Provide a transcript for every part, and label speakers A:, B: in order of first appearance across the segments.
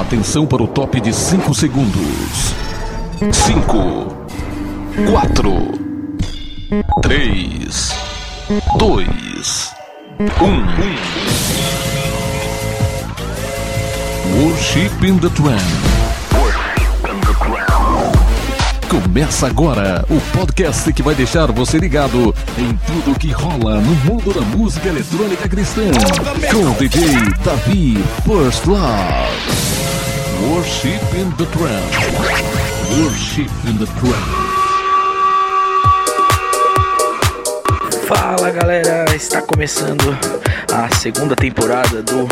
A: Atenção para o top de 5 segundos. 5, 4, 3, 2, 1. Worship in the Trend. Começa agora o podcast que vai deixar você ligado em tudo que rola no mundo da música eletrônica cristã. Com o DJ Davi First Love. Worship in the Trend. Worship in the Trend.
B: Fala galera, está começando a segunda temporada do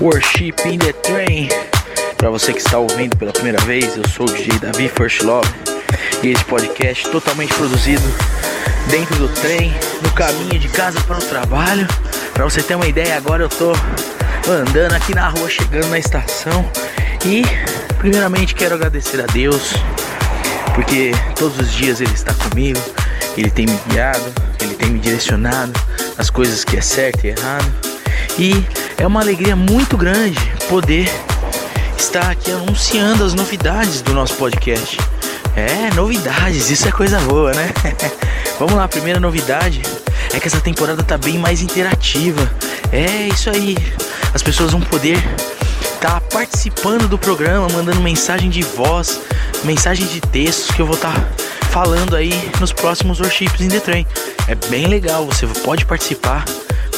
B: Worship in the Train. Para você que está ouvindo pela primeira vez, eu sou o DJ Davi First Love e esse podcast totalmente produzido dentro do trem, no caminho de casa para o trabalho. Para você ter uma ideia, agora eu tô andando aqui na rua, chegando na estação e primeiramente quero agradecer a Deus porque todos os dias Ele está comigo, Ele tem me guiado, Ele tem me direcionado nas coisas que é certo e errado e é uma alegria muito grande poder estar aqui anunciando as novidades do nosso podcast. É, novidades, isso é coisa boa, né? Vamos lá, a primeira novidade é que essa temporada tá bem mais interativa. É isso aí. As pessoas vão poder estar tá participando do programa, mandando mensagem de voz, mensagem de textos que eu vou estar tá falando aí nos próximos worships in the train. É bem legal, você pode participar.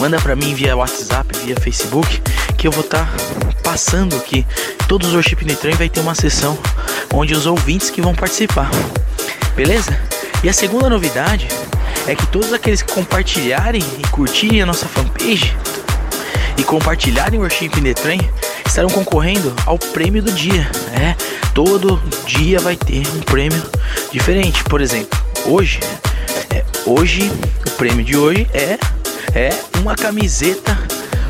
B: Manda para mim via WhatsApp, via Facebook, que eu vou estar tá passando aqui. Todos os worship in the vai ter uma sessão onde os ouvintes que vão participar. Beleza? E a segunda novidade é que todos aqueles que compartilharem e curtirem a nossa fanpage e compartilharem o Worship in the estarão concorrendo ao prêmio do dia. É, todo dia vai ter um prêmio diferente. Por exemplo, hoje, é, hoje o prêmio de hoje é é uma camiseta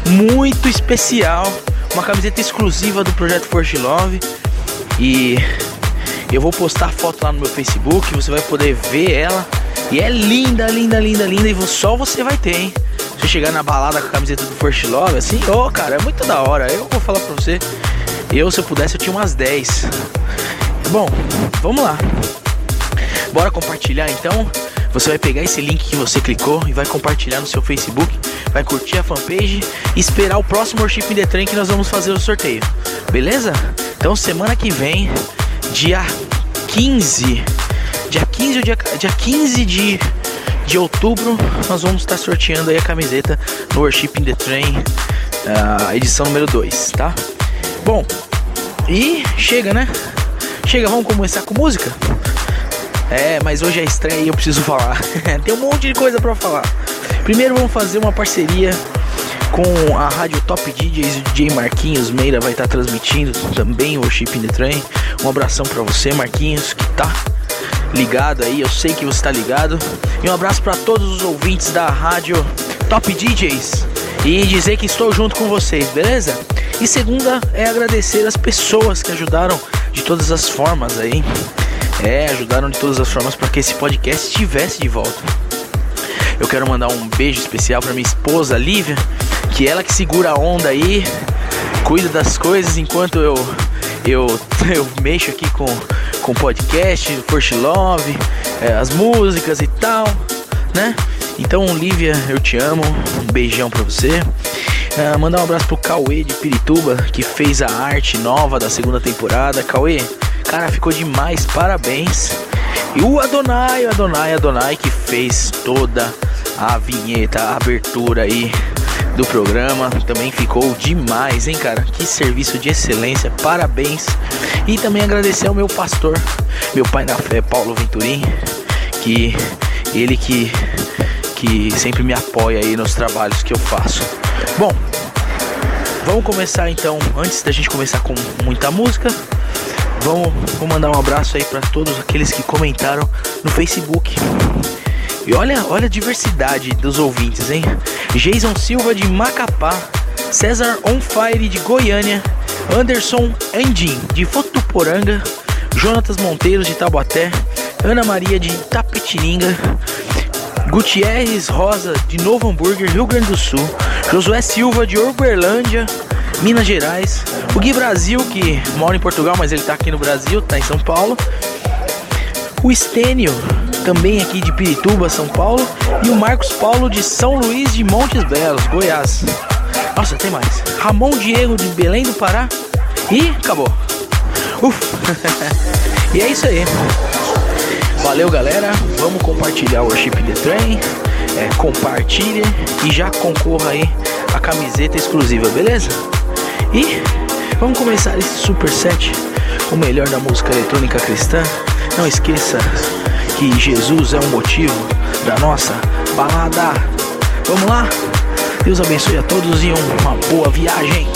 B: muito especial, uma camiseta exclusiva do projeto Forge Love e eu vou postar foto lá no meu Facebook, você vai poder ver ela. E é linda, linda, linda, linda. E só você vai ter, hein? Você chegar na balada com a camiseta do First Love, assim, ô oh, cara, é muito da hora. Eu vou falar pra você. Eu, se eu pudesse, eu tinha umas 10. Bom, vamos lá. Bora compartilhar então. Você vai pegar esse link que você clicou e vai compartilhar no seu Facebook, vai curtir a fanpage e esperar o próximo Worship in the que nós vamos fazer o sorteio. Beleza? Então semana que vem dia 15, dia 15, dia, dia 15 de, de outubro, nós vamos estar sorteando aí a camiseta no Worship in the Train, a edição número 2, tá? Bom, e chega, né? Chega, vamos começar com música? É, mas hoje é estreia e eu preciso falar. Tem um monte de coisa para falar. Primeiro vamos fazer uma parceria com a rádio Top DJs, o DJ Marquinhos Meira vai estar transmitindo também o Worship in the Train. Um abração para você, Marquinhos, que tá ligado aí, eu sei que você tá ligado. E um abraço para todos os ouvintes da rádio Top DJs e dizer que estou junto com vocês, beleza? E segunda é agradecer as pessoas que ajudaram de todas as formas aí. É, ajudaram de todas as formas para que esse podcast estivesse de volta. Eu quero mandar um beijo especial para minha esposa Lívia, que ela que segura a onda aí, cuida das coisas enquanto eu eu, eu mexo aqui com com podcast, First Love, é, as músicas e tal, né? Então, Lívia, eu te amo. Um beijão pra você. Uh, mandar um abraço pro Cauê de Pirituba, que fez a arte nova da segunda temporada. Cauê, cara, ficou demais, parabéns. E o Adonai, o Adonai, Adonai, que fez toda a vinheta, a abertura aí do programa. Também ficou demais, hein, cara? Que serviço de excelência, parabéns. E também agradecer ao meu pastor, meu pai na fé, Paulo Venturim, que ele que, que sempre me apoia aí nos trabalhos que eu faço. Bom, vamos começar então, antes da gente começar com muita música. Vamos, vou mandar um abraço aí para todos aqueles que comentaram no Facebook. E olha, olha a diversidade dos ouvintes, hein? Jason Silva de Macapá, César On Fire de Goiânia, Anderson Andim de Fotuporanga, Jonatas Monteiros de Taubaté, Ana Maria de Tapetininga, Gutierrez Rosa de Novo Hambúrguer, Rio Grande do Sul, Josué Silva de Uberlândia,
C: Minas Gerais. O Gui Brasil, que mora em Portugal, mas ele tá aqui no Brasil, tá em São Paulo. O Estênio, também aqui de Pirituba, São Paulo. E o Marcos Paulo de São Luís de Montes Belos, Goiás. Nossa, tem mais. Ramon Diego de Belém do Pará. E acabou. Uf. e é isso aí. Valeu, galera. Vamos compartilhar o Worship the Train. É, compartilhe e já concorra aí a camiseta exclusiva, beleza? E vamos começar esse super set, o melhor da música eletrônica cristã. Não esqueça que Jesus é o motivo da nossa balada. Vamos lá? Deus abençoe a todos e uma boa viagem.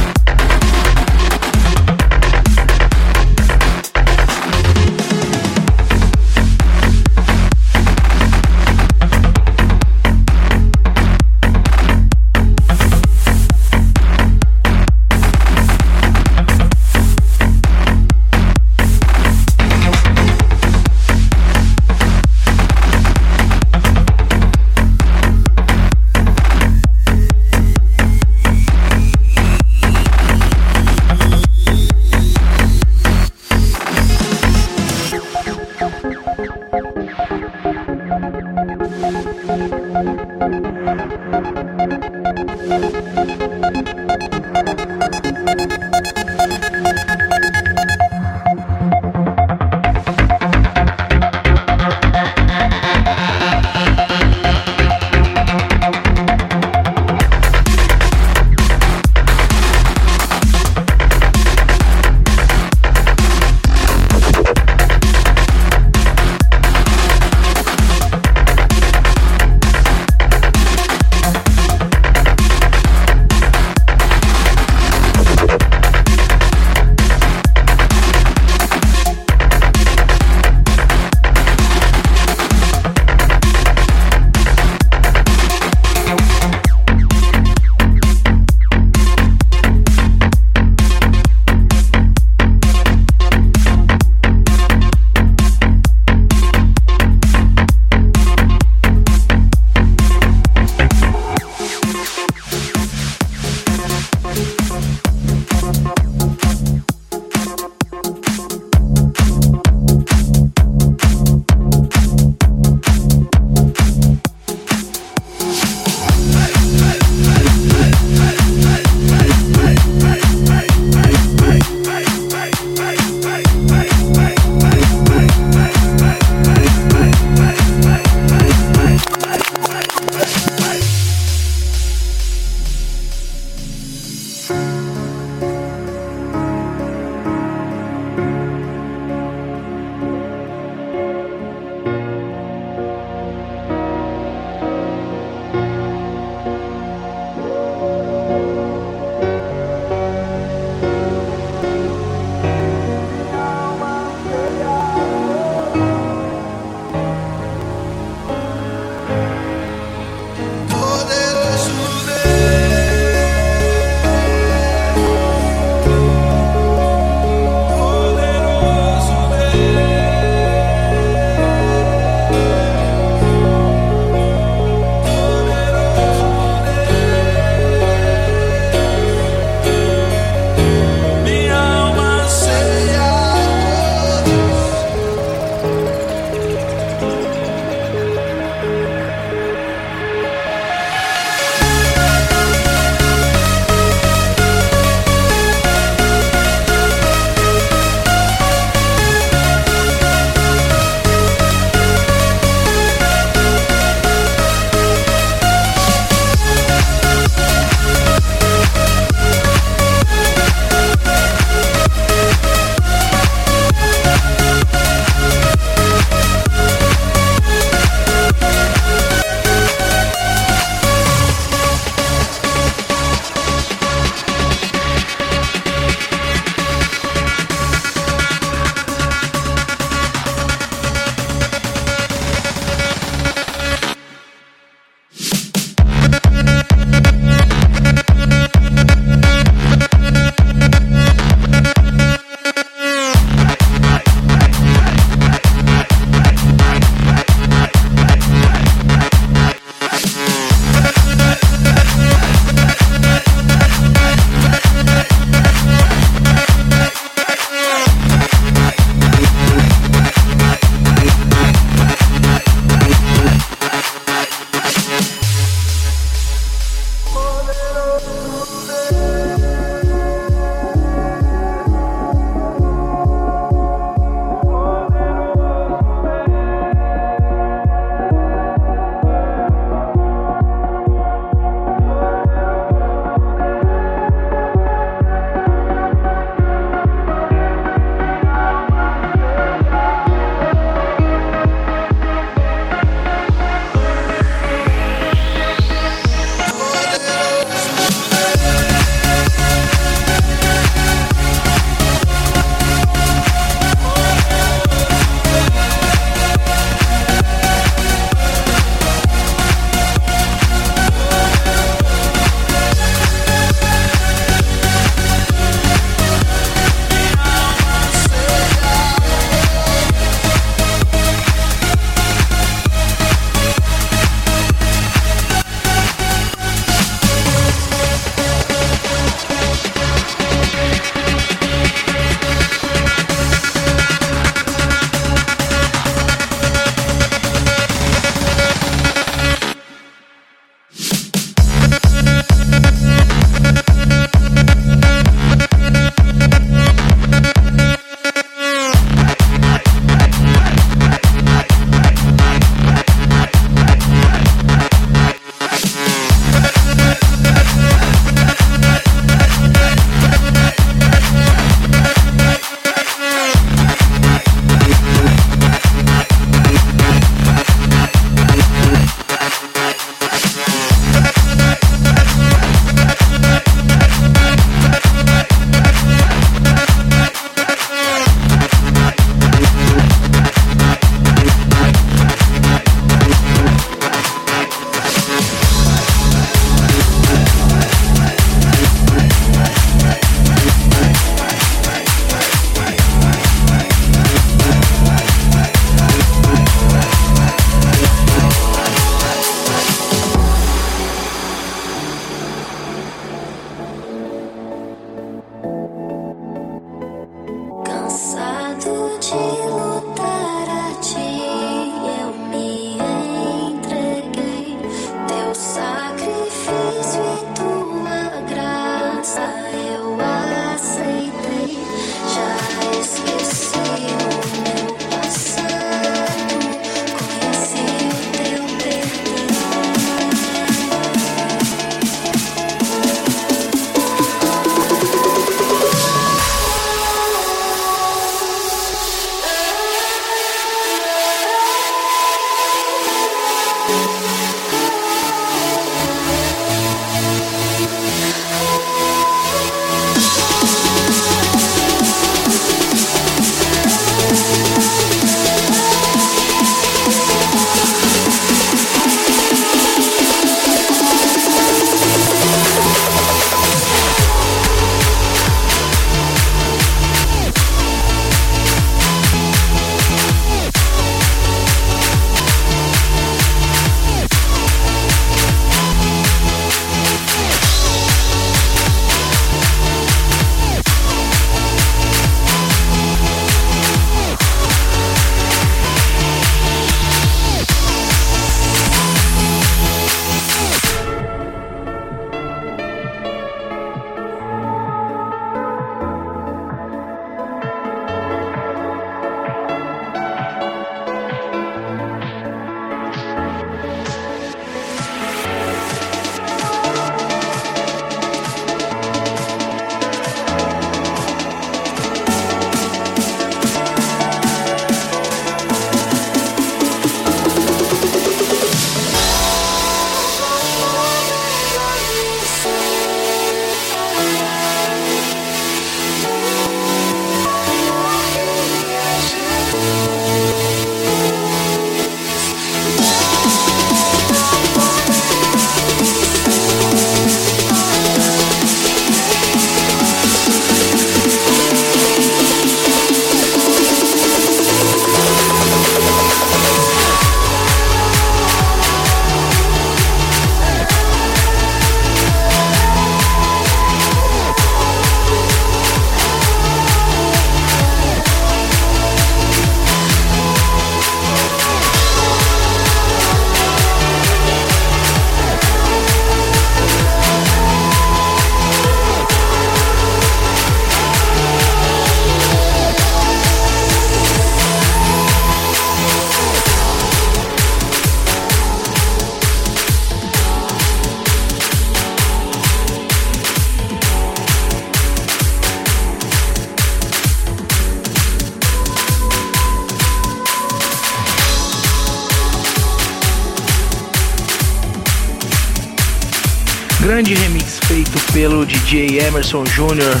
B: Grande remix feito pelo DJ Emerson Jr.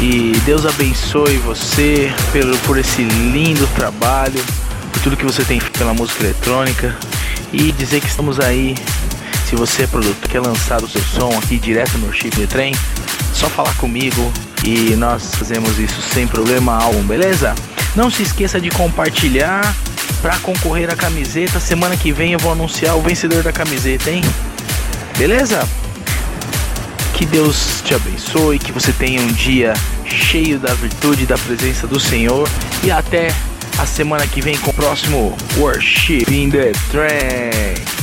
B: E Deus abençoe você pelo, por esse lindo trabalho, por tudo que você tem feito pela música eletrônica. E dizer que estamos aí. Se você é produtor, quer lançar o seu som aqui direto no Chip de Trem, só falar comigo e nós fazemos isso sem problema algum, beleza? Não se esqueça de compartilhar para concorrer à camiseta. Semana que vem eu vou anunciar o vencedor da camiseta, hein? Beleza? Que Deus te abençoe, que você tenha um dia cheio da virtude da presença do Senhor. E até a semana que vem com o próximo Worship in the Train.